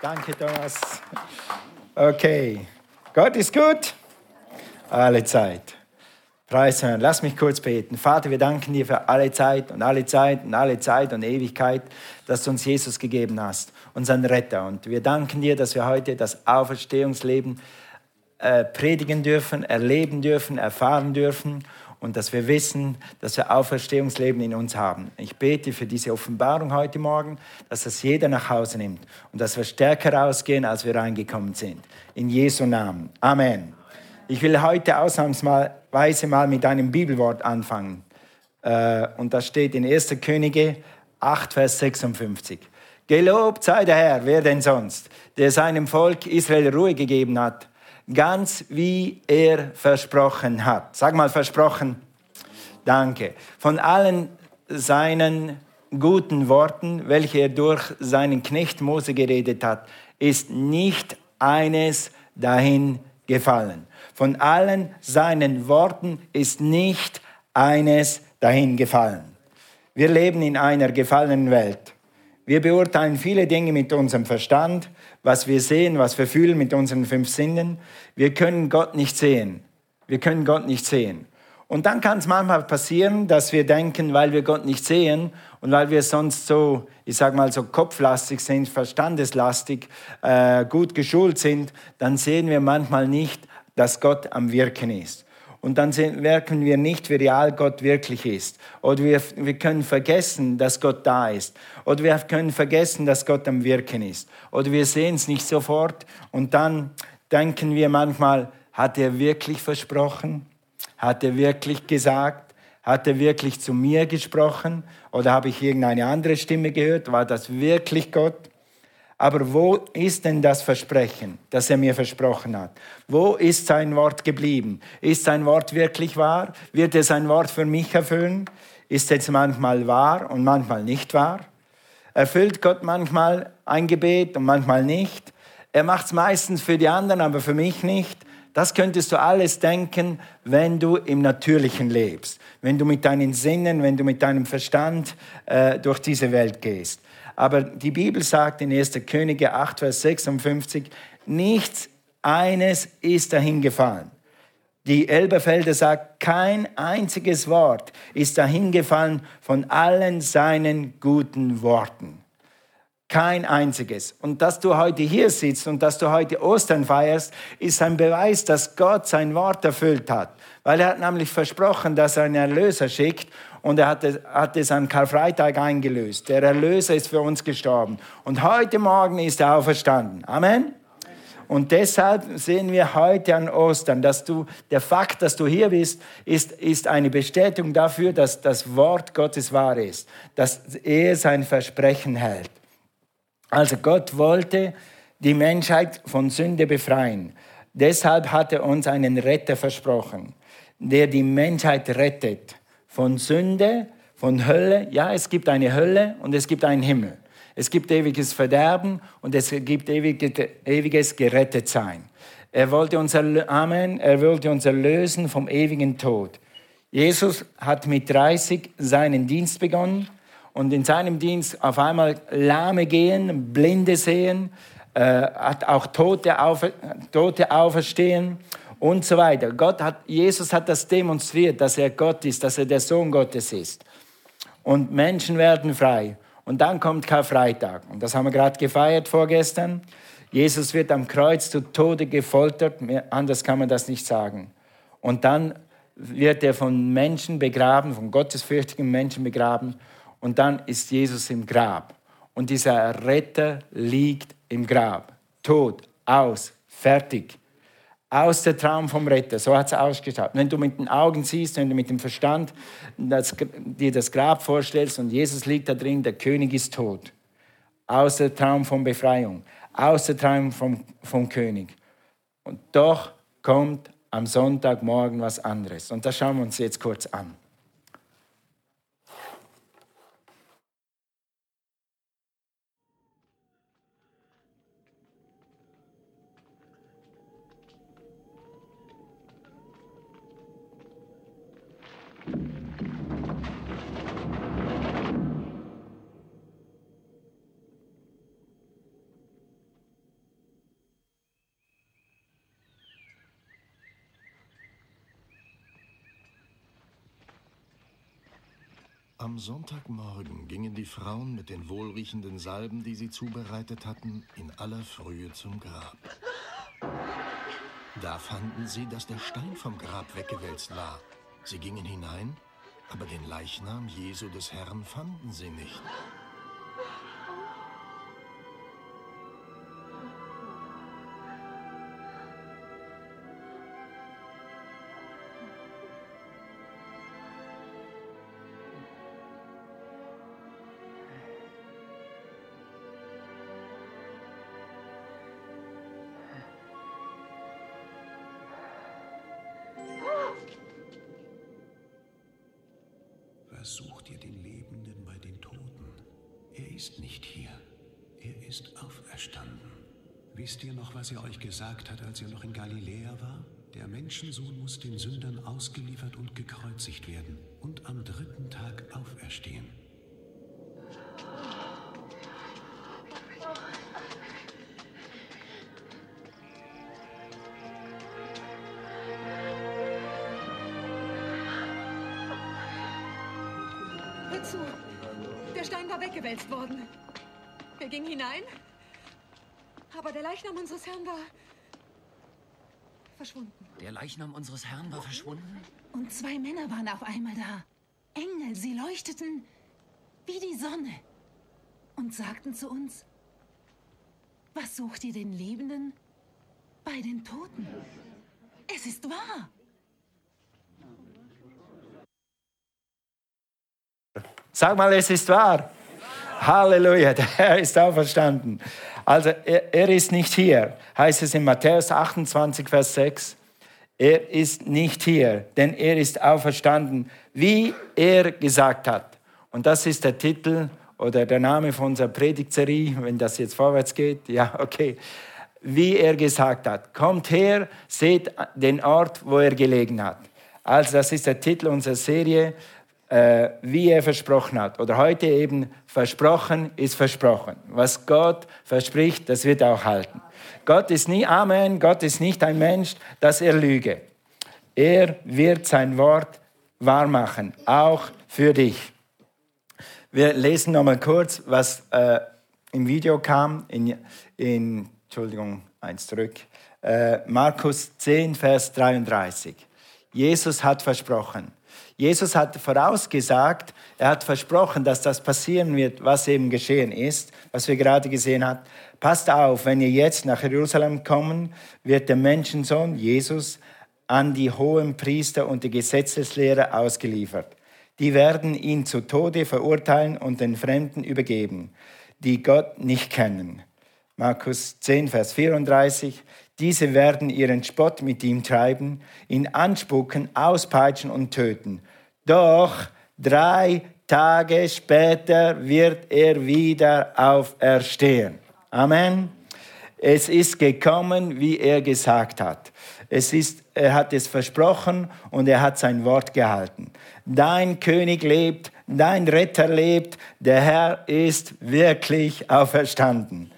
Danke, Thomas. Okay. Gott ist gut. Alle Zeit. Preis hören. Lass mich kurz beten. Vater, wir danken dir für alle Zeit und alle Zeit und alle Zeit und Ewigkeit, dass du uns Jesus gegeben hast, unseren Retter. Und wir danken dir, dass wir heute das Auferstehungsleben äh, predigen dürfen, erleben dürfen, erfahren dürfen und dass wir wissen, dass wir Auferstehungsleben in uns haben. Ich bete für diese Offenbarung heute Morgen, dass das jeder nach Hause nimmt und dass wir stärker rausgehen, als wir reingekommen sind. In Jesu Namen. Amen. Ich will heute ausnahmsweise mal mit einem Bibelwort anfangen. Äh, und das steht in 1. Könige 8, Vers 56. Gelobt sei der Herr, wer denn sonst, der seinem Volk Israel Ruhe gegeben hat, ganz wie er versprochen hat. Sag mal versprochen. Danke. Von allen seinen guten Worten, welche er durch seinen Knecht Mose geredet hat, ist nicht eines dahin gefallen. Von allen seinen Worten ist nicht eines dahin gefallen. Wir leben in einer gefallenen Welt. Wir beurteilen viele Dinge mit unserem Verstand, was wir sehen, was wir fühlen mit unseren fünf Sinnen. Wir können Gott nicht sehen. Wir können Gott nicht sehen. Und dann kann es manchmal passieren, dass wir denken, weil wir Gott nicht sehen und weil wir sonst so, ich sag mal so kopflastig sind, verstandeslastig, äh, gut geschult sind, dann sehen wir manchmal nicht, dass Gott am Wirken ist. Und dann merken wir nicht, wie real Gott wirklich ist. Oder wir, wir können vergessen, dass Gott da ist. Oder wir können vergessen, dass Gott am Wirken ist. Oder wir sehen es nicht sofort und dann denken wir manchmal, hat er wirklich versprochen? Hat er wirklich gesagt? Hat er wirklich zu mir gesprochen? Oder habe ich irgendeine andere Stimme gehört? War das wirklich Gott? Aber wo ist denn das Versprechen, das er mir versprochen hat? Wo ist sein Wort geblieben? Ist sein Wort wirklich wahr? Wird er sein Wort für mich erfüllen? Ist es manchmal wahr und manchmal nicht wahr? Erfüllt Gott manchmal ein Gebet und manchmal nicht? Er macht es meistens für die anderen, aber für mich nicht. Das könntest du alles denken, wenn du im Natürlichen lebst, wenn du mit deinen Sinnen, wenn du mit deinem Verstand äh, durch diese Welt gehst. Aber die Bibel sagt in 1. Könige 8, Vers 56, nichts eines ist dahin gefallen. Die Elberfelder sagt, kein einziges Wort ist dahin gefallen von allen seinen guten Worten. Kein einziges. Und dass du heute hier sitzt und dass du heute Ostern feierst, ist ein Beweis, dass Gott sein Wort erfüllt hat. Weil er hat nämlich versprochen, dass er einen Erlöser schickt und er hat es, es an Karfreitag eingelöst. Der Erlöser ist für uns gestorben. Und heute Morgen ist er auferstanden. Amen. Und deshalb sehen wir heute an Ostern, dass du, der Fakt, dass du hier bist, ist, ist eine Bestätigung dafür, dass das Wort Gottes wahr ist, dass er sein Versprechen hält. Also Gott wollte die Menschheit von Sünde befreien. Deshalb hat er uns einen Retter versprochen, der die Menschheit rettet von Sünde, von Hölle. Ja, es gibt eine Hölle und es gibt einen Himmel. Es gibt ewiges Verderben und es gibt ewiges Gerettetsein. Er wollte uns, Amen, er wollte uns erlösen vom ewigen Tod. Jesus hat mit 30 seinen Dienst begonnen und in seinem Dienst auf einmal Lahme gehen, Blinde sehen, äh, hat auch Tote, aufer, Tote auferstehen und so weiter. Gott hat, Jesus hat das demonstriert, dass er Gott ist, dass er der Sohn Gottes ist. Und Menschen werden frei. Und dann kommt Karfreitag. Und das haben wir gerade gefeiert vorgestern. Jesus wird am Kreuz zu Tode gefoltert. Anders kann man das nicht sagen. Und dann wird er von Menschen begraben, von gottesfürchtigen Menschen begraben. Und dann ist Jesus im Grab. Und dieser Retter liegt im Grab. Tot, aus, fertig aus der Traum vom Retter. So hat es ausgeschaut. Wenn du mit den Augen siehst, wenn du mit dem Verstand das, dir das Grab vorstellst und Jesus liegt da drin, der König ist tot. Aus der Traum von Befreiung. Aus der Traum vom, vom König. Und doch kommt am Sonntagmorgen was anderes. Und das schauen wir uns jetzt kurz an. Am Sonntagmorgen gingen die Frauen mit den wohlriechenden Salben, die sie zubereitet hatten, in aller Frühe zum Grab. Da fanden sie, dass der Stein vom Grab weggewälzt war. Sie gingen hinein, aber den Leichnam Jesu des Herrn fanden sie nicht. Was sucht ihr den Lebenden bei den Toten? Er ist nicht hier. Er ist auferstanden. Wisst ihr noch, was er euch gesagt hat, als ihr noch in Galiläa war? Der Menschensohn muss den Sündern ausgeliefert und gekreuzigt werden und am dritten Tag auferstehen. Unseres Herrn war verschwunden. Der Leichnam unseres Herrn war verschwunden? Und zwei Männer waren auf einmal da. Engel, sie leuchteten wie die Sonne und sagten zu uns, was sucht ihr den Lebenden bei den Toten? Es ist wahr. Sag mal, es ist wahr. Halleluja, der Herr ist auferstanden. Also er, er, ist nicht hier, heißt es in Matthäus 28, Vers 6. Er ist nicht hier, denn er ist auferstanden, wie er gesagt hat. Und das ist der Titel oder der Name von unserer Predigtserie, wenn das jetzt vorwärts geht. Ja, okay. Wie er gesagt hat. Kommt her, seht den Ort, wo er gelegen hat. Also das ist der Titel unserer Serie äh, wie er versprochen hat. Oder heute eben, versprochen ist versprochen. Was Gott verspricht, das wird auch halten. Gott ist nie Amen, Gott ist nicht ein Mensch, dass er lüge. Er wird sein Wort wahrmachen, auch für dich. Wir lesen nochmal kurz, was äh, im Video kam, in, in Entschuldigung, eins zurück, äh, Markus 10, Vers 33. Jesus hat versprochen, Jesus hat vorausgesagt, er hat versprochen, dass das passieren wird, was eben geschehen ist, was wir gerade gesehen haben. Passt auf, wenn ihr jetzt nach Jerusalem kommen, wird der Menschensohn Jesus an die hohen Priester und die Gesetzeslehrer ausgeliefert. Die werden ihn zu Tode verurteilen und den Fremden übergeben, die Gott nicht kennen. Markus 10, Vers 34. Diese werden ihren Spott mit ihm treiben, ihn anspucken, auspeitschen und töten. Doch drei Tage später wird er wieder auferstehen. Amen. Es ist gekommen, wie er gesagt hat. Es ist, er hat es versprochen und er hat sein Wort gehalten. Dein König lebt, dein Retter lebt, der Herr ist wirklich auferstanden.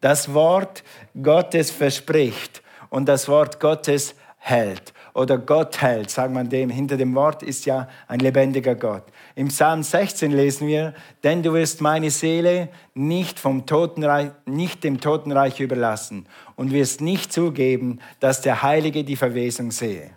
Das Wort Gottes verspricht und das Wort Gottes hält oder Gott hält, sagt man dem. Hinter dem Wort ist ja ein lebendiger Gott. Im Psalm 16 lesen wir, denn du wirst meine Seele nicht, vom Totenreich, nicht dem Totenreich überlassen und wirst nicht zugeben, dass der Heilige die Verwesung sehe.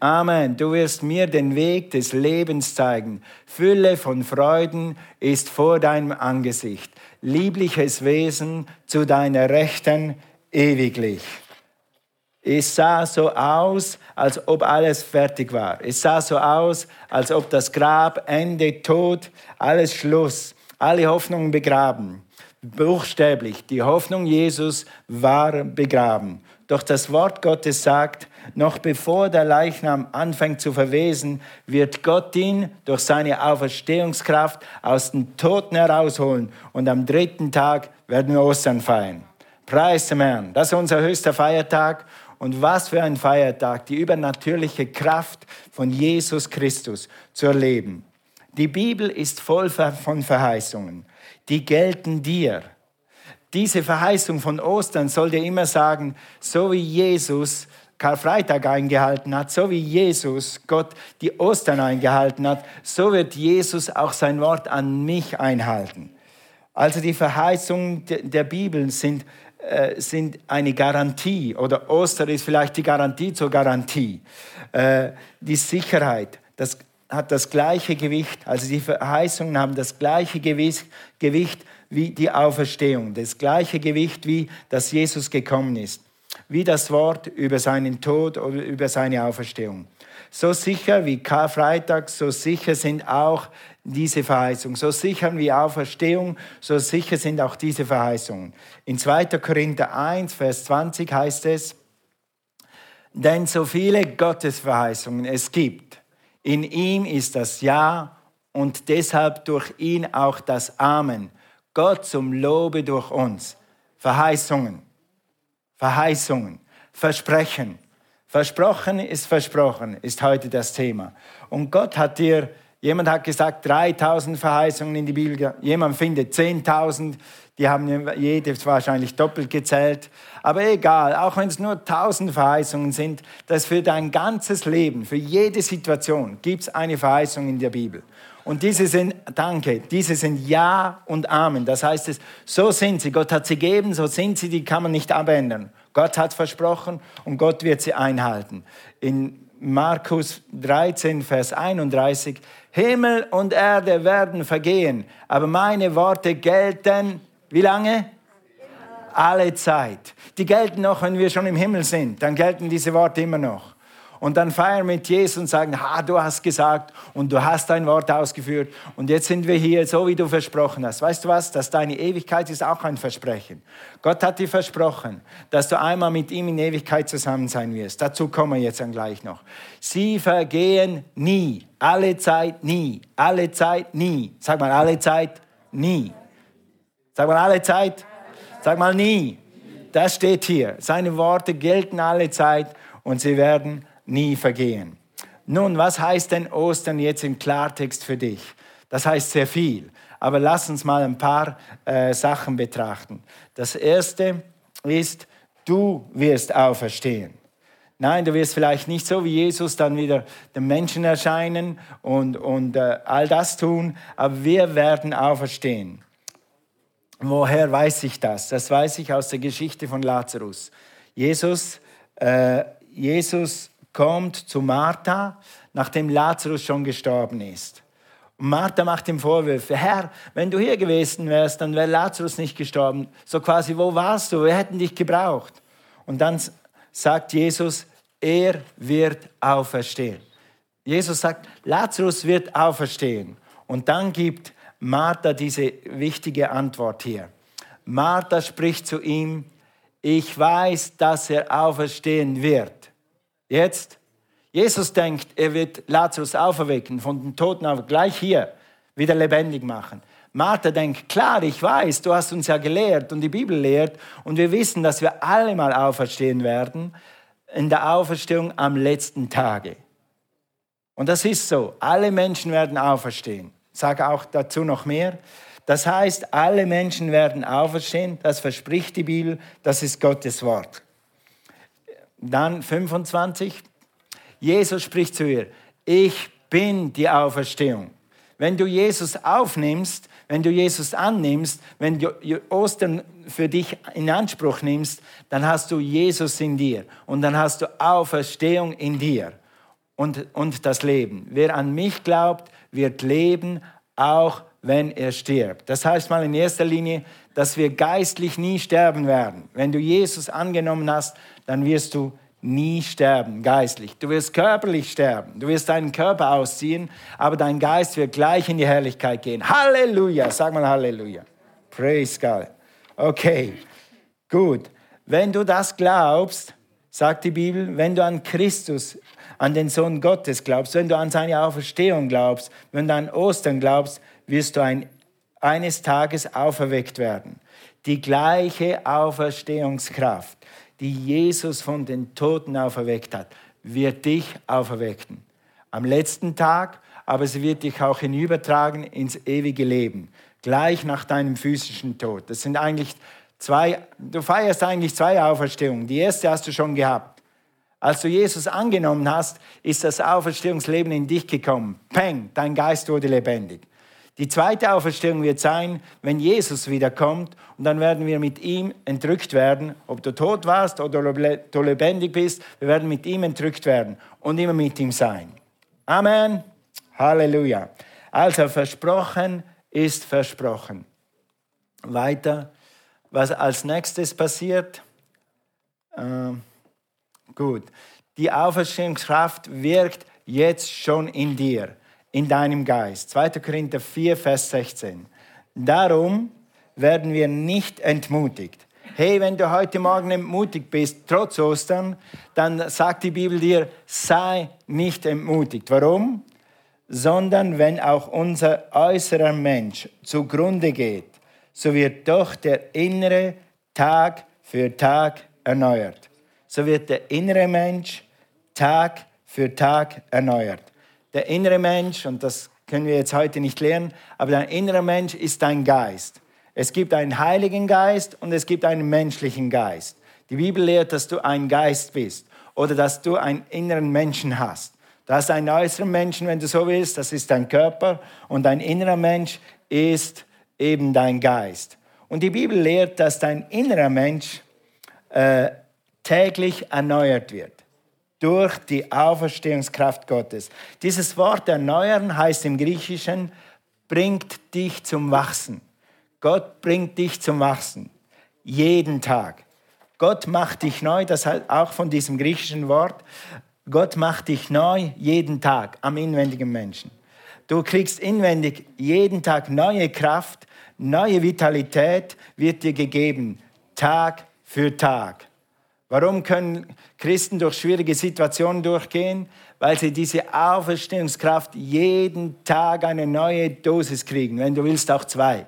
Amen. Du wirst mir den Weg des Lebens zeigen. Fülle von Freuden ist vor deinem Angesicht. Liebliches Wesen zu deiner Rechten ewiglich. Es sah so aus, als ob alles fertig war. Es sah so aus, als ob das Grab, Ende, Tod, alles Schluss, alle Hoffnungen begraben. Buchstäblich, die Hoffnung Jesus war begraben. Doch das Wort Gottes sagt, noch bevor der Leichnam anfängt zu verwesen, wird Gott ihn durch seine Auferstehungskraft aus den Toten herausholen und am dritten Tag werden wir Ostern feiern. Preis dem Herrn. Das ist unser höchster Feiertag. Und was für ein Feiertag, die übernatürliche Kraft von Jesus Christus zu erleben. Die Bibel ist voll von Verheißungen. Die gelten dir. Diese Verheißung von Ostern soll dir immer sagen, so wie Jesus Karfreitag eingehalten hat, so wie Jesus Gott die Ostern eingehalten hat, so wird Jesus auch sein Wort an mich einhalten. Also die Verheißungen der Bibel sind, äh, sind eine Garantie oder Ostern ist vielleicht die Garantie zur Garantie. Äh, die Sicherheit, das hat das gleiche Gewicht, also die Verheißungen haben das gleiche Gewicht, wie die Auferstehung, das gleiche Gewicht wie, dass Jesus gekommen ist, wie das Wort über seinen Tod oder über seine Auferstehung. So sicher wie Karfreitag, so sicher sind auch diese Verheißungen. So sicher wie Auferstehung, so sicher sind auch diese Verheißungen. In 2. Korinther 1, Vers 20 heißt es, denn so viele Gottesverheißungen es gibt, in ihm ist das Ja und deshalb durch ihn auch das Amen. Gott zum Lobe durch uns. Verheißungen, Verheißungen, Versprechen. Versprochen ist versprochen, ist heute das Thema. Und Gott hat dir, jemand hat gesagt, 3000 Verheißungen in die Bibel, jemand findet 10.000, die haben jede wahrscheinlich doppelt gezählt. Aber egal, auch wenn es nur 1000 Verheißungen sind, das für dein ganzes Leben, für jede Situation gibt es eine Verheißung in der Bibel. Und diese sind, danke, diese sind Ja und Amen. Das heißt es, so sind sie. Gott hat sie gegeben, so sind sie, die kann man nicht abändern. Gott hat versprochen und Gott wird sie einhalten. In Markus 13, Vers 31, Himmel und Erde werden vergehen, aber meine Worte gelten, wie lange? Alle Zeit. Die gelten noch, wenn wir schon im Himmel sind, dann gelten diese Worte immer noch und dann feiern mit Jesus und sagen, ha, du hast gesagt und du hast dein Wort ausgeführt und jetzt sind wir hier, so wie du versprochen hast. Weißt du was, dass deine Ewigkeit ist auch ein Versprechen. Gott hat dir versprochen, dass du einmal mit ihm in Ewigkeit zusammen sein wirst. Dazu kommen wir jetzt dann gleich noch. Sie vergehen nie, alle Zeit nie, alle Zeit nie. Sag mal, alle Zeit nie. Sag mal, alle Zeit. Sag mal, nie. Das steht hier. Seine Worte gelten alle Zeit und sie werden nie vergehen. Nun, was heißt denn Ostern jetzt im Klartext für dich? Das heißt sehr viel. Aber lass uns mal ein paar äh, Sachen betrachten. Das erste ist, du wirst auferstehen. Nein, du wirst vielleicht nicht so wie Jesus dann wieder den Menschen erscheinen und, und äh, all das tun, aber wir werden auferstehen. Woher weiß ich das? Das weiß ich aus der Geschichte von Lazarus. Jesus, äh, Jesus kommt zu Martha, nachdem Lazarus schon gestorben ist. Und Martha macht ihm Vorwürfe, Herr, wenn du hier gewesen wärst, dann wäre Lazarus nicht gestorben. So quasi, wo warst du? Wir hätten dich gebraucht. Und dann sagt Jesus, er wird auferstehen. Jesus sagt, Lazarus wird auferstehen. Und dann gibt Martha diese wichtige Antwort hier. Martha spricht zu ihm, ich weiß, dass er auferstehen wird. Jetzt, Jesus denkt, er wird Lazarus auferwecken, von den Toten auf, gleich hier wieder lebendig machen. Martha denkt, klar, ich weiß, du hast uns ja gelehrt und die Bibel lehrt und wir wissen, dass wir alle mal auferstehen werden in der Auferstehung am letzten Tage. Und das ist so, alle Menschen werden auferstehen. Sage auch dazu noch mehr. Das heißt, alle Menschen werden auferstehen, das verspricht die Bibel, das ist Gottes Wort. Dann 25. Jesus spricht zu ihr, ich bin die Auferstehung. Wenn du Jesus aufnimmst, wenn du Jesus annimmst, wenn du Ostern für dich in Anspruch nimmst, dann hast du Jesus in dir und dann hast du Auferstehung in dir und, und das Leben. Wer an mich glaubt, wird leben, auch wenn er stirbt. Das heißt mal in erster Linie, dass wir geistlich nie sterben werden. Wenn du Jesus angenommen hast, dann wirst du nie sterben, geistlich. Du wirst körperlich sterben, du wirst deinen Körper ausziehen, aber dein Geist wird gleich in die Herrlichkeit gehen. Halleluja, sag mal Halleluja. Praise God. Okay, gut. Wenn du das glaubst, sagt die Bibel, wenn du an Christus, an den Sohn Gottes glaubst, wenn du an seine Auferstehung glaubst, wenn du an Ostern glaubst, wirst du ein, eines Tages auferweckt werden. Die gleiche Auferstehungskraft die Jesus von den Toten auferweckt hat, wird dich auferwecken. Am letzten Tag, aber sie wird dich auch hinübertragen ins ewige Leben, gleich nach deinem physischen Tod. Das sind eigentlich zwei, du feierst eigentlich zwei Auferstehungen. Die erste hast du schon gehabt. Als du Jesus angenommen hast, ist das Auferstehungsleben in dich gekommen. Peng, dein Geist wurde lebendig. Die zweite Auferstehung wird sein, wenn Jesus wiederkommt und dann werden wir mit ihm entrückt werden. Ob du tot warst oder du lebendig bist, wir werden mit ihm entrückt werden und immer mit ihm sein. Amen. Halleluja. Also versprochen ist versprochen. Weiter, was als nächstes passiert? Ähm, gut, die Auferstehungskraft wirkt jetzt schon in dir in deinem Geist. 2. Korinther 4, Vers 16. Darum werden wir nicht entmutigt. Hey, wenn du heute Morgen entmutigt bist, trotz Ostern, dann sagt die Bibel dir, sei nicht entmutigt. Warum? Sondern wenn auch unser äußerer Mensch zugrunde geht, so wird doch der innere Tag für Tag erneuert. So wird der innere Mensch Tag für Tag erneuert der innere Mensch, und das können wir jetzt heute nicht lernen, aber dein innerer Mensch ist dein Geist. Es gibt einen heiligen Geist und es gibt einen menschlichen Geist. Die Bibel lehrt, dass du ein Geist bist oder dass du einen inneren Menschen hast. Du hast einen äußeren Menschen, wenn du so willst, das ist dein Körper und dein innerer Mensch ist eben dein Geist. Und die Bibel lehrt, dass dein innerer Mensch äh, täglich erneuert wird durch die Auferstehungskraft Gottes. Dieses Wort erneuern heißt im Griechischen, bringt dich zum Wachsen. Gott bringt dich zum Wachsen. Jeden Tag. Gott macht dich neu, das heißt auch von diesem griechischen Wort. Gott macht dich neu jeden Tag am inwendigen Menschen. Du kriegst inwendig jeden Tag neue Kraft, neue Vitalität wird dir gegeben, Tag für Tag. Warum können Christen durch schwierige Situationen durchgehen? Weil sie diese Auferstehungskraft jeden Tag eine neue Dosis kriegen. Wenn du willst, auch zwei.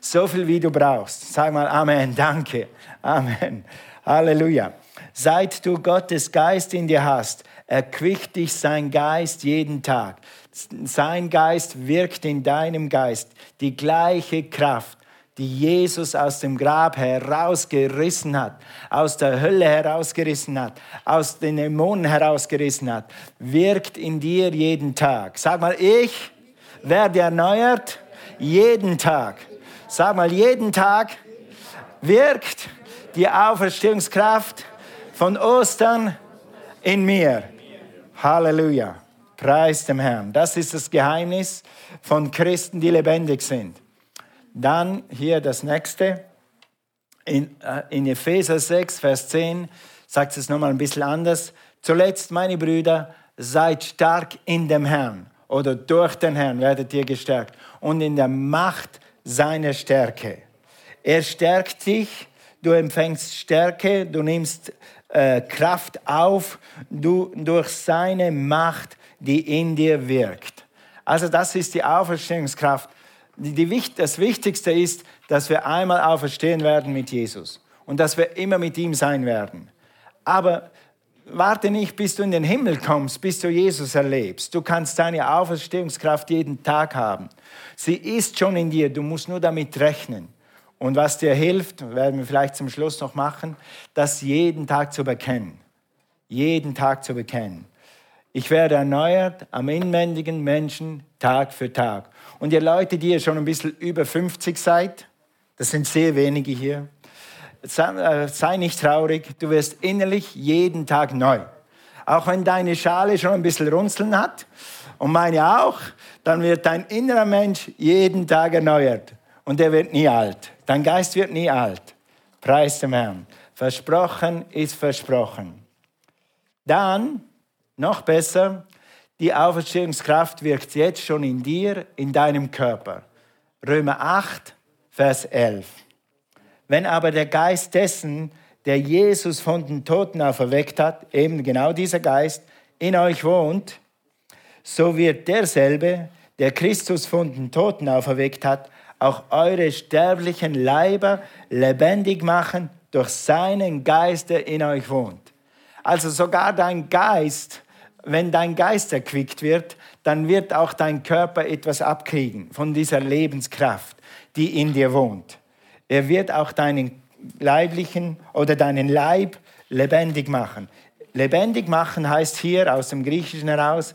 So viel, wie du brauchst. Sag mal Amen, danke. Amen. Halleluja. Seit du Gottes Geist in dir hast, erquickt dich sein Geist jeden Tag. Sein Geist wirkt in deinem Geist die gleiche Kraft, die Jesus aus dem Grab herausgerissen hat, aus der Hölle herausgerissen hat, aus den Dämonen herausgerissen hat, wirkt in dir jeden Tag. Sag mal, ich werde erneuert jeden Tag. Sag mal, jeden Tag wirkt die Auferstehungskraft von Ostern in mir. Halleluja. Preis dem Herrn. Das ist das Geheimnis von Christen, die lebendig sind. Dann hier das nächste. In, äh, in Epheser 6, Vers 10 sagt es nochmal ein bisschen anders. Zuletzt, meine Brüder, seid stark in dem Herrn oder durch den Herrn werdet ihr gestärkt und in der Macht seiner Stärke. Er stärkt dich, du empfängst Stärke, du nimmst äh, Kraft auf du, durch seine Macht, die in dir wirkt. Also das ist die Auferstehungskraft die, das Wichtigste ist, dass wir einmal auferstehen werden mit Jesus und dass wir immer mit ihm sein werden. Aber warte nicht, bis du in den Himmel kommst, bis du Jesus erlebst. Du kannst deine Auferstehungskraft jeden Tag haben. Sie ist schon in dir, du musst nur damit rechnen. Und was dir hilft, werden wir vielleicht zum Schluss noch machen, das jeden Tag zu bekennen. Jeden Tag zu bekennen. Ich werde erneuert am inwendigen Menschen Tag für Tag. Und ihr Leute, die ihr schon ein bisschen über 50 seid, das sind sehr wenige hier, äh, sei nicht traurig, du wirst innerlich jeden Tag neu. Auch wenn deine Schale schon ein bisschen runzeln hat und meine auch, dann wird dein innerer Mensch jeden Tag erneuert und er wird nie alt. Dein Geist wird nie alt. Preis dem Herrn. Versprochen ist versprochen. Dann noch besser, die Auferstehungskraft wirkt jetzt schon in dir, in deinem Körper. Römer 8, Vers 11. Wenn aber der Geist dessen, der Jesus von den Toten auferweckt hat, eben genau dieser Geist, in euch wohnt, so wird derselbe, der Christus von den Toten auferweckt hat, auch eure sterblichen Leiber lebendig machen durch seinen Geist, der in euch wohnt. Also sogar dein Geist wenn dein Geist erquickt wird, dann wird auch dein Körper etwas abkriegen von dieser Lebenskraft, die in dir wohnt. Er wird auch deinen leiblichen oder deinen Leib lebendig machen. Lebendig machen heißt hier aus dem Griechischen heraus,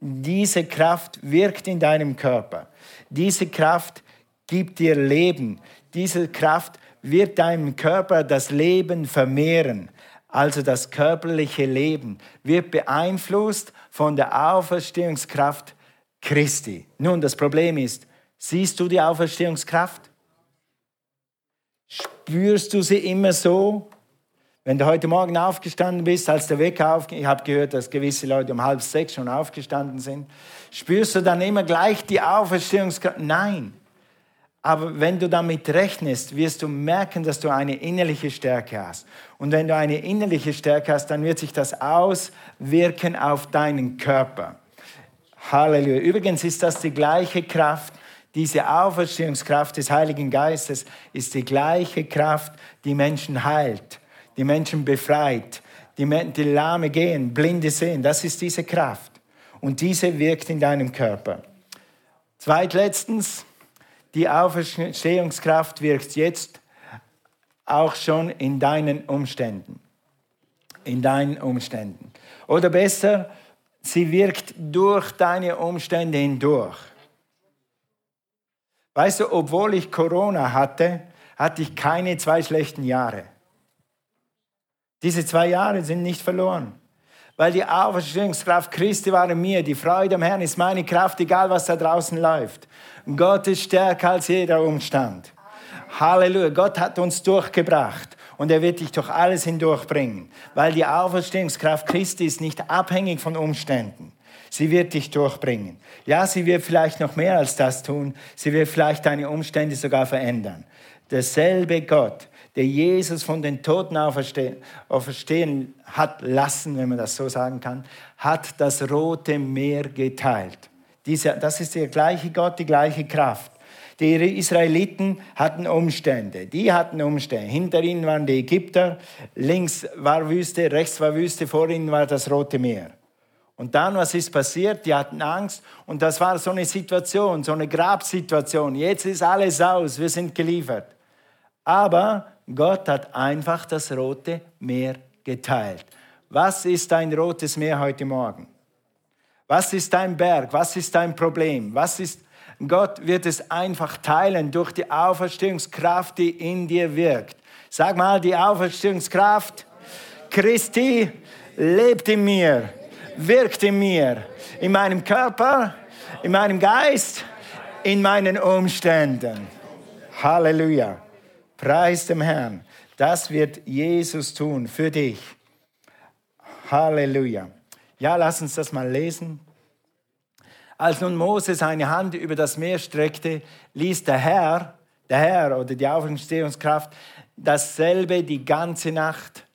diese Kraft wirkt in deinem Körper. Diese Kraft gibt dir Leben. Diese Kraft wird deinem Körper das Leben vermehren. Also das körperliche Leben wird beeinflusst von der Auferstehungskraft Christi. Nun, das Problem ist, siehst du die Auferstehungskraft? Spürst du sie immer so? Wenn du heute Morgen aufgestanden bist, als der Wecker aufging, ich habe gehört, dass gewisse Leute um halb sechs schon aufgestanden sind, spürst du dann immer gleich die Auferstehungskraft? Nein. Aber wenn du damit rechnest, wirst du merken, dass du eine innerliche Stärke hast. Und wenn du eine innerliche Stärke hast, dann wird sich das auswirken auf deinen Körper. Halleluja. Übrigens ist das die gleiche Kraft, diese Auferstehungskraft des Heiligen Geistes ist die gleiche Kraft, die Menschen heilt, die Menschen befreit, die, Lahme gehen, Blinde sehen. Das ist diese Kraft. Und diese wirkt in deinem Körper. Zweitletztens, die Auferstehungskraft wirkt jetzt auch schon in deinen Umständen. In deinen Umständen. Oder besser, sie wirkt durch deine Umstände hindurch. Weißt du, obwohl ich Corona hatte, hatte ich keine zwei schlechten Jahre. Diese zwei Jahre sind nicht verloren. Weil die Auferstehungskraft Christi war in mir. Die Freude am Herrn ist meine Kraft, egal was da draußen läuft. Gott ist stärker als jeder Umstand. Halleluja. Gott hat uns durchgebracht und er wird dich durch alles hindurchbringen. Weil die Auferstehungskraft Christi ist nicht abhängig von Umständen. Sie wird dich durchbringen. Ja, sie wird vielleicht noch mehr als das tun. Sie wird vielleicht deine Umstände sogar verändern. Derselbe Gott, der Jesus von den Toten auferstehen, auferstehen hat lassen, wenn man das so sagen kann, hat das Rote Meer geteilt. Diese, das ist der gleiche Gott, die gleiche Kraft. Die Israeliten hatten Umstände, die hatten Umstände. Hinter ihnen waren die Ägypter, links war Wüste, rechts war Wüste, vor ihnen war das Rote Meer. Und dann, was ist passiert? Die hatten Angst und das war so eine Situation, so eine Grabsituation. Jetzt ist alles aus, wir sind geliefert. Aber Gott hat einfach das Rote Meer geteilt. Was ist ein rotes Meer heute Morgen? Was ist dein Berg? Was ist dein Problem? Was ist Gott wird es einfach teilen durch die Auferstehungskraft, die in dir wirkt. Sag mal, die Auferstehungskraft Christi lebt in mir wirkt in mir, in meinem Körper, in meinem Geist, in meinen Umständen. Halleluja. Preis dem Herrn. Das wird Jesus tun für dich. Halleluja. Ja, lass uns das mal lesen. Als nun Mose seine Hand über das Meer streckte, ließ der Herr, der Herr oder die Auferstehungskraft, dasselbe die ganze Nacht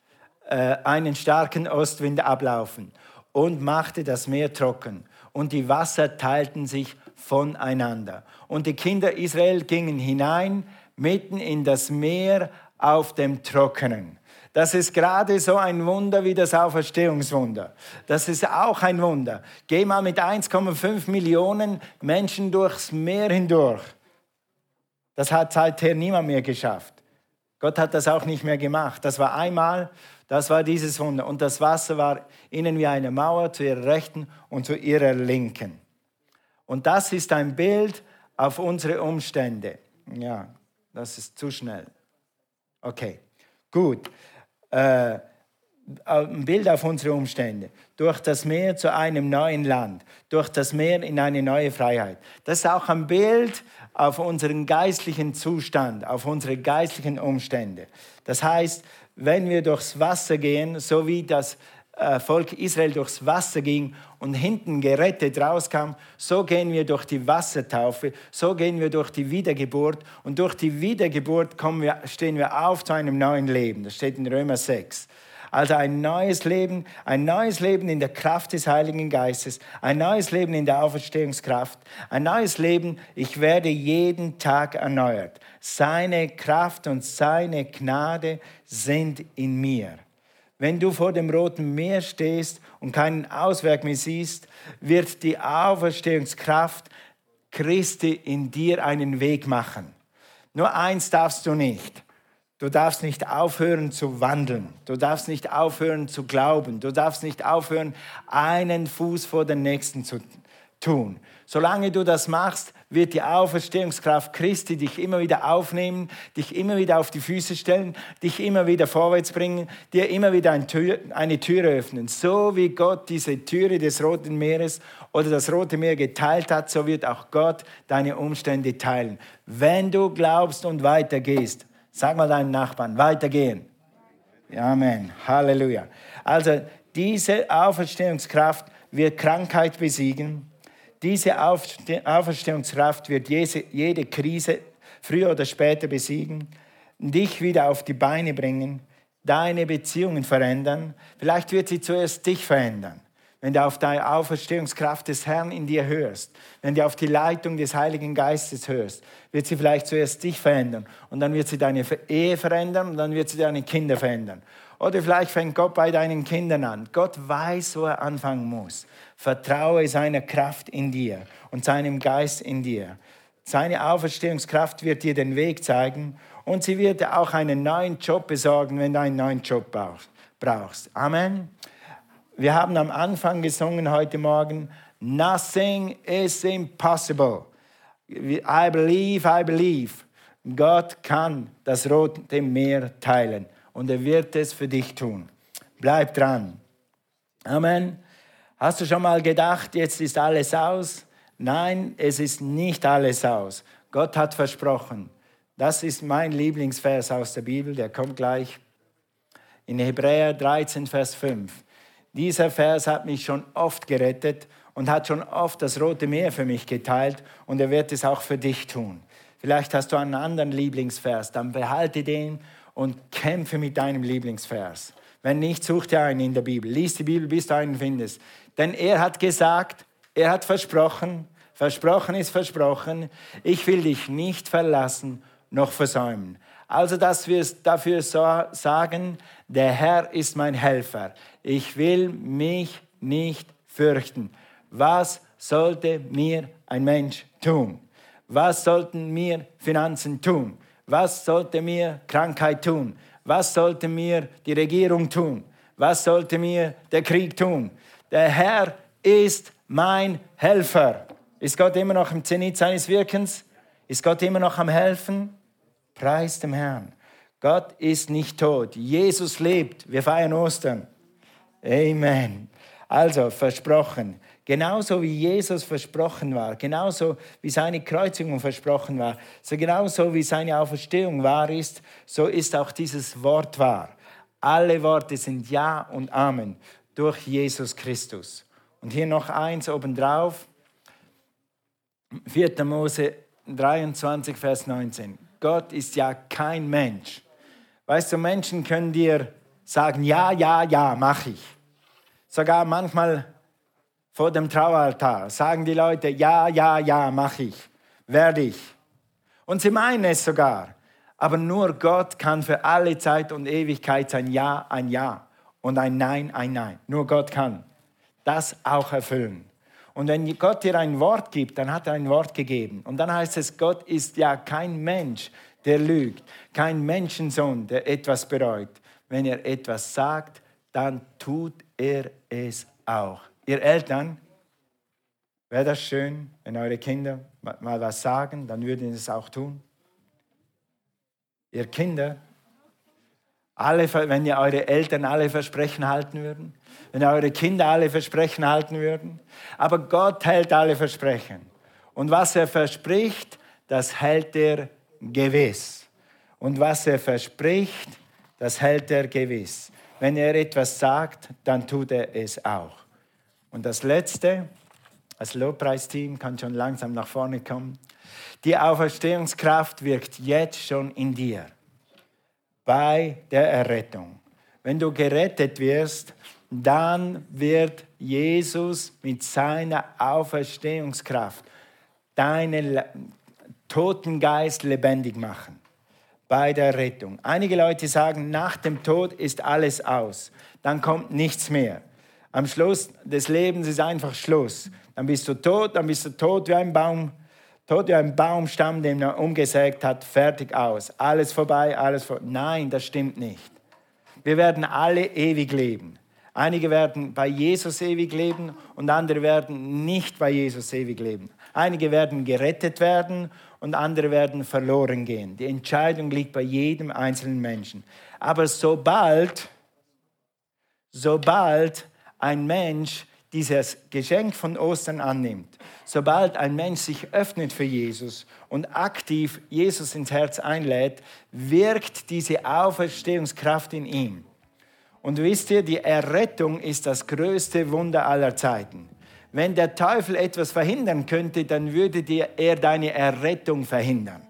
äh, einen starken Ostwind ablaufen und machte das Meer trocken. Und die Wasser teilten sich voneinander. Und die Kinder Israel gingen hinein mitten in das Meer auf dem Trockenen. Das ist gerade so ein Wunder wie das Auferstehungswunder. Das ist auch ein Wunder. Geh mal mit 1,5 Millionen Menschen durchs Meer hindurch. Das hat seither niemand mehr geschafft. Gott hat das auch nicht mehr gemacht. Das war einmal das war dieses Wunder. Und das Wasser war ihnen wie eine Mauer zu ihrer Rechten und zu ihrer Linken. Und das ist ein Bild auf unsere Umstände. Ja, das ist zu schnell. Okay, gut. Äh, ein Bild auf unsere Umstände. Durch das Meer zu einem neuen Land. Durch das Meer in eine neue Freiheit. Das ist auch ein Bild auf unseren geistlichen Zustand, auf unsere geistlichen Umstände. Das heißt, wenn wir durchs Wasser gehen, so wie das äh, Volk Israel durchs Wasser ging und hinten gerettet rauskam, so gehen wir durch die Wassertaufe, so gehen wir durch die Wiedergeburt und durch die Wiedergeburt kommen wir, stehen wir auf zu einem neuen Leben. Das steht in Römer 6. Also ein neues Leben, ein neues Leben in der Kraft des Heiligen Geistes, ein neues Leben in der Auferstehungskraft, ein neues Leben, ich werde jeden Tag erneuert. Seine Kraft und seine Gnade sind in mir. Wenn du vor dem Roten Meer stehst und keinen Ausweg mehr siehst, wird die Auferstehungskraft Christi in dir einen Weg machen. Nur eins darfst du nicht Du darfst nicht aufhören zu wandeln. Du darfst nicht aufhören zu glauben. Du darfst nicht aufhören, einen Fuß vor den nächsten zu tun. Solange du das machst, wird die Auferstehungskraft Christi dich immer wieder aufnehmen, dich immer wieder auf die Füße stellen, dich immer wieder vorwärts bringen, dir immer wieder eine Tür, eine Tür öffnen. So wie Gott diese Türe des Roten Meeres oder das Rote Meer geteilt hat, so wird auch Gott deine Umstände teilen. Wenn du glaubst und weitergehst, sag mal deinen Nachbarn, weitergehen. Amen. Halleluja. Also diese Auferstehungskraft wird Krankheit besiegen diese Auferstehungskraft wird jede Krise früher oder später besiegen, dich wieder auf die Beine bringen, deine Beziehungen verändern. Vielleicht wird sie zuerst dich verändern. Wenn du auf die Auferstehungskraft des Herrn in dir hörst, wenn du auf die Leitung des Heiligen Geistes hörst, wird sie vielleicht zuerst dich verändern und dann wird sie deine Ehe verändern und dann wird sie deine Kinder verändern. Oder vielleicht fängt Gott bei deinen Kindern an. Gott weiß, wo er anfangen muss. Vertraue seiner Kraft in dir und seinem Geist in dir. Seine Auferstehungskraft wird dir den Weg zeigen und sie wird dir auch einen neuen Job besorgen, wenn du einen neuen Job brauchst. Amen. Wir haben am Anfang gesungen heute Morgen, Nothing is impossible. I believe, I believe. Gott kann das Rote Meer teilen und er wird es für dich tun. Bleib dran. Amen. Hast du schon mal gedacht, jetzt ist alles aus? Nein, es ist nicht alles aus. Gott hat versprochen. Das ist mein Lieblingsvers aus der Bibel, der kommt gleich. In Hebräer 13, Vers 5. Dieser Vers hat mich schon oft gerettet und hat schon oft das Rote Meer für mich geteilt und er wird es auch für dich tun. Vielleicht hast du einen anderen Lieblingsvers, dann behalte den und kämpfe mit deinem Lieblingsvers. Wenn nicht, such dir einen in der Bibel. Lies die Bibel, bis du einen findest. Denn er hat gesagt, er hat versprochen, versprochen ist versprochen, ich will dich nicht verlassen noch versäumen. Also, dass wir dafür sagen, der Herr ist mein Helfer. Ich will mich nicht fürchten. Was sollte mir ein Mensch tun? Was sollten mir Finanzen tun? Was sollte mir Krankheit tun? Was sollte mir die Regierung tun? Was sollte mir der Krieg tun? Der Herr ist mein Helfer. Ist Gott immer noch im Zenit seines Wirkens? Ist Gott immer noch am Helfen? Preis dem Herrn. Gott ist nicht tot. Jesus lebt. Wir feiern Ostern. Amen. Also versprochen. Genauso wie Jesus versprochen war, genauso wie seine Kreuzigung versprochen war, so genauso wie seine Auferstehung wahr ist, so ist auch dieses Wort wahr. Alle Worte sind Ja und Amen durch Jesus Christus. Und hier noch eins obendrauf. 4. Mose 23, Vers 19. Gott ist ja kein Mensch. Weißt du, Menschen können dir sagen, ja, ja, ja, mach ich. Sogar manchmal vor dem Traualtar sagen die Leute, ja, ja, ja, mach ich, werde ich. Und sie meinen es sogar. Aber nur Gott kann für alle Zeit und Ewigkeit sein Ja ein Ja und ein Nein ein Nein. Nur Gott kann das auch erfüllen. Und wenn Gott dir ein Wort gibt, dann hat er ein Wort gegeben. Und dann heißt es, Gott ist ja kein Mensch, der lügt, kein Menschensohn, der etwas bereut. Wenn er etwas sagt, dann tut er es auch. Ihr Eltern, wäre das schön, wenn eure Kinder mal was sagen, dann würden sie es auch tun. Ihr Kinder, alle, wenn ihr eure Eltern alle Versprechen halten würden, wenn eure Kinder alle Versprechen halten würden. Aber Gott hält alle Versprechen. Und was er verspricht, das hält er gewiss. Und was er verspricht, das hält er gewiss. Wenn er etwas sagt, dann tut er es auch. Und das Letzte, das Lobpreisteam kann schon langsam nach vorne kommen. Die Auferstehungskraft wirkt jetzt schon in dir bei der Errettung. Wenn du gerettet wirst, dann wird Jesus mit seiner Auferstehungskraft deinen toten Geist lebendig machen bei der Rettung. Einige Leute sagen, nach dem Tod ist alles aus, dann kommt nichts mehr. Am Schluss des Lebens ist einfach Schluss. Dann bist du tot, dann bist du tot wie ein Baum, Tot wie ein Baumstamm, den er umgesägt hat, fertig aus. Alles vorbei, alles vorbei. Nein, das stimmt nicht. Wir werden alle ewig leben. Einige werden bei Jesus ewig leben und andere werden nicht bei Jesus ewig leben. Einige werden gerettet werden und andere werden verloren gehen. Die Entscheidung liegt bei jedem einzelnen Menschen. Aber sobald, sobald ein Mensch dieses Geschenk von Ostern annimmt, sobald ein Mensch sich öffnet für Jesus und aktiv Jesus ins Herz einlädt, wirkt diese Auferstehungskraft in ihm. Und wisst ihr, die Errettung ist das größte Wunder aller Zeiten. Wenn der Teufel etwas verhindern könnte, dann würde er deine Errettung verhindern.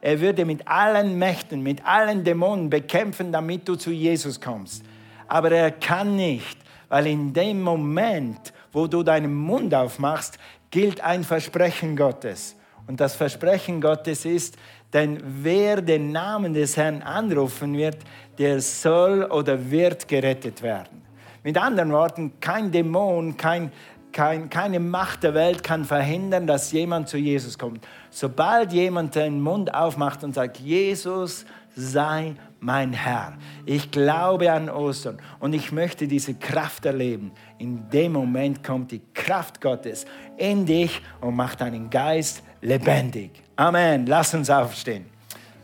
Er würde mit allen Mächten, mit allen Dämonen bekämpfen, damit du zu Jesus kommst. Aber er kann nicht, weil in dem Moment, wo du deinen Mund aufmachst, gilt ein Versprechen Gottes. Und das Versprechen Gottes ist, denn wer den Namen des Herrn anrufen wird, der soll oder wird gerettet werden. Mit anderen Worten, kein Dämon, kein, kein, keine Macht der Welt kann verhindern, dass jemand zu Jesus kommt. Sobald jemand den Mund aufmacht und sagt, Jesus sei mein Herr, ich glaube an Ostern und ich möchte diese Kraft erleben, in dem Moment kommt die Kraft Gottes in dich und macht deinen Geist lebendig. Amen. Lass uns aufstehen.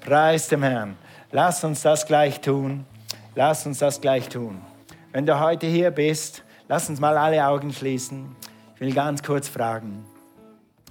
Preis dem Herrn. Lass uns das gleich tun. Lass uns das gleich tun. Wenn du heute hier bist, lass uns mal alle Augen schließen. Ich will ganz kurz fragen.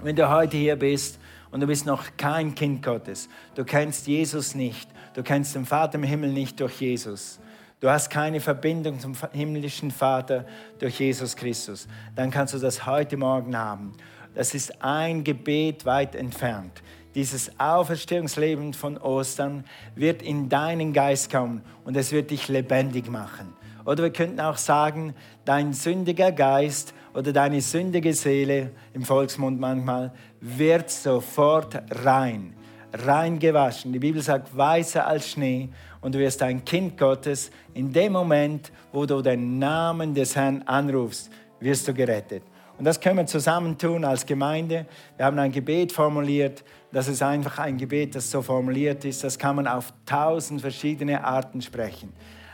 Wenn du heute hier bist und du bist noch kein Kind Gottes, du kennst Jesus nicht, du kennst den Vater im Himmel nicht durch Jesus, du hast keine Verbindung zum himmlischen Vater durch Jesus Christus, dann kannst du das heute Morgen haben. Das ist ein Gebet weit entfernt. Dieses Auferstehungsleben von Ostern wird in deinen Geist kommen und es wird dich lebendig machen. Oder wir könnten auch sagen, dein sündiger Geist oder deine sündige Seele, im Volksmund manchmal, wird sofort rein, rein gewaschen. Die Bibel sagt, weißer als Schnee und du wirst ein Kind Gottes. In dem Moment, wo du den Namen des Herrn anrufst, wirst du gerettet. Und das können wir zusammen tun als Gemeinde. Wir haben ein Gebet formuliert. Das ist einfach ein Gebet, das so formuliert ist. Das kann man auf tausend verschiedene Arten sprechen.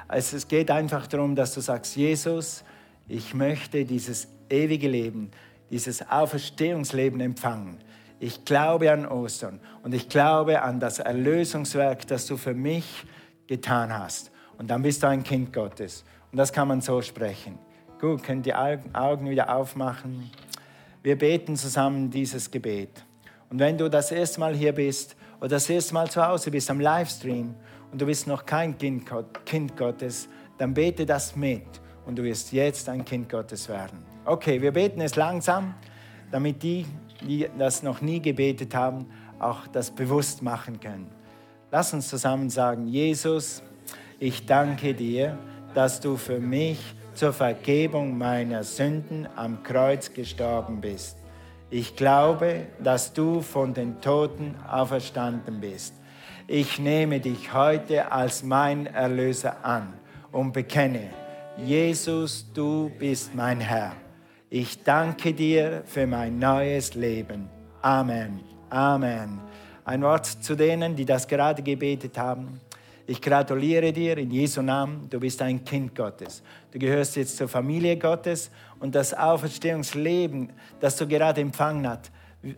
Also es geht einfach darum, dass du sagst, Jesus, ich möchte dieses ewige Leben, dieses Auferstehungsleben empfangen. Ich glaube an Ostern und ich glaube an das Erlösungswerk, das du für mich getan hast. Und dann bist du ein Kind Gottes. Und das kann man so sprechen. Gut, könnt die Augen wieder aufmachen. Wir beten zusammen dieses Gebet. Und wenn du das erste Mal hier bist oder das erste Mal zu Hause bist am Livestream und du bist noch kein Kind, kind Gottes, dann bete das mit und du wirst jetzt ein Kind Gottes werden. Okay, wir beten es langsam, damit die, die das noch nie gebetet haben, auch das bewusst machen können. Lass uns zusammen sagen, Jesus, ich danke dir, dass du für mich zur Vergebung meiner Sünden am Kreuz gestorben bist. Ich glaube, dass du von den Toten auferstanden bist. Ich nehme dich heute als mein Erlöser an und bekenne, Jesus, du bist mein Herr. Ich danke dir für mein neues Leben. Amen. Amen. Ein Wort zu denen, die das gerade gebetet haben. Ich gratuliere dir in Jesu Namen, du bist ein Kind Gottes. Du gehörst jetzt zur Familie Gottes und das Auferstehungsleben, das du gerade empfangen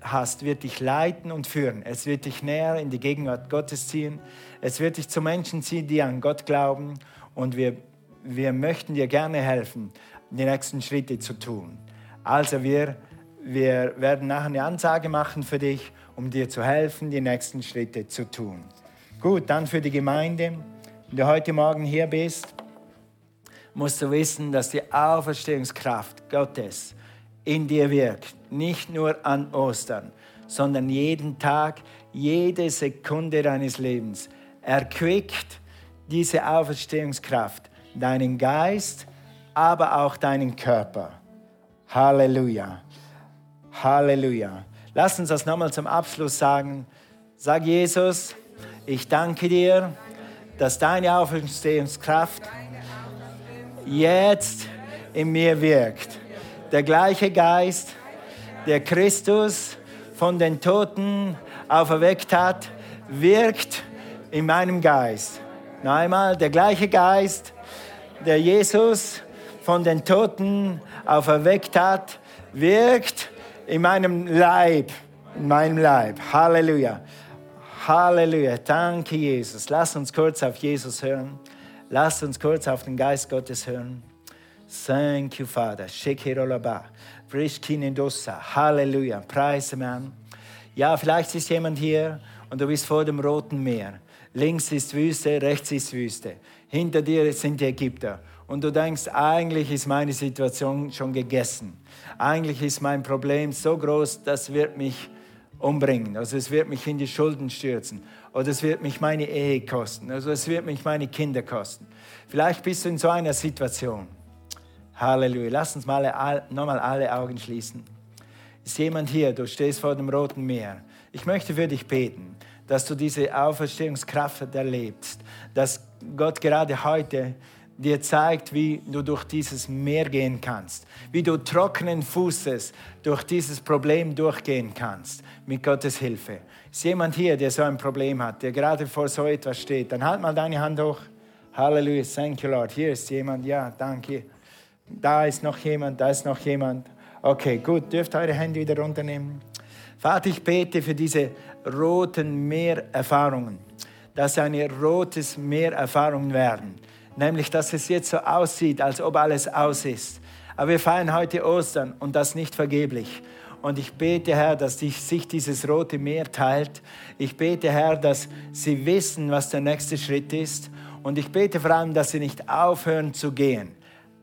hast, wird dich leiten und führen. Es wird dich näher in die Gegenwart Gottes ziehen. Es wird dich zu Menschen ziehen, die an Gott glauben. Und wir, wir möchten dir gerne helfen, die nächsten Schritte zu tun. Also wir, wir werden nachher eine Ansage machen für dich, um dir zu helfen, die nächsten Schritte zu tun. Gut, dann für die Gemeinde. Wenn du heute Morgen hier bist, musst du wissen, dass die Auferstehungskraft Gottes in dir wirkt. Nicht nur an Ostern, sondern jeden Tag, jede Sekunde deines Lebens. Erquickt diese Auferstehungskraft deinen Geist, aber auch deinen Körper. Halleluja. Halleluja. Lass uns das nochmal zum Abschluss sagen. Sag Jesus, ich danke dir, dass deine Auferstehungskraft jetzt in mir wirkt. Der gleiche Geist, der Christus von den Toten auferweckt hat, wirkt in meinem Geist. Noch einmal, der gleiche Geist, der Jesus von den Toten auferweckt hat, wirkt in meinem Leib, in meinem Leib. Halleluja. Halleluja. Danke, Jesus. Lass uns kurz auf Jesus hören. Lass uns kurz auf den Geist Gottes hören. Thank you, Father. Halleluja. Preise, man. Ja, vielleicht ist jemand hier und du bist vor dem Roten Meer. Links ist Wüste, rechts ist Wüste. Hinter dir sind die Ägypter. Und du denkst, eigentlich ist meine Situation schon gegessen. Eigentlich ist mein Problem so groß, das wird mich umbringen. Also es wird mich in die Schulden stürzen. Oder es wird mich meine Ehe kosten. Also es wird mich meine Kinder kosten. Vielleicht bist du in so einer Situation. Halleluja. Lass uns mal nochmal alle Augen schließen. Ist jemand hier, du stehst vor dem Roten Meer. Ich möchte für dich beten, dass du diese Auferstehungskraft erlebst, dass Gott gerade heute dir zeigt, wie du durch dieses Meer gehen kannst, wie du trockenen Fußes durch dieses Problem durchgehen kannst, mit Gottes Hilfe. Ist jemand hier, der so ein Problem hat, der gerade vor so etwas steht, dann halt mal deine Hand hoch. Halleluja, thank you Lord. Hier ist jemand, ja, danke. Da ist noch jemand, da ist noch jemand. Okay, gut, dürft eure Hände wieder runternehmen. Vater, ich bete für diese roten Meererfahrungen, dass eine rotes Meererfahrungen werden nämlich dass es jetzt so aussieht, als ob alles aus ist. Aber wir feiern heute Ostern und das nicht vergeblich. Und ich bete, Herr, dass sich dieses rote Meer teilt. Ich bete, Herr, dass sie wissen, was der nächste Schritt ist. Und ich bete vor allem, dass sie nicht aufhören zu gehen.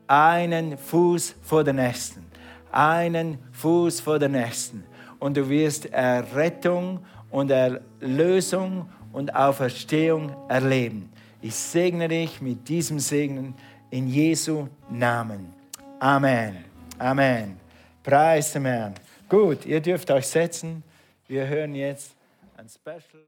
Einen Fuß vor der nächsten. Einen Fuß vor der nächsten. Und du wirst Errettung und Erlösung und Auferstehung erleben. Ich segne dich mit diesem Segen in Jesu Namen. Amen. Amen. Preis dem Herrn. Gut, ihr dürft euch setzen. Wir hören jetzt ein Special.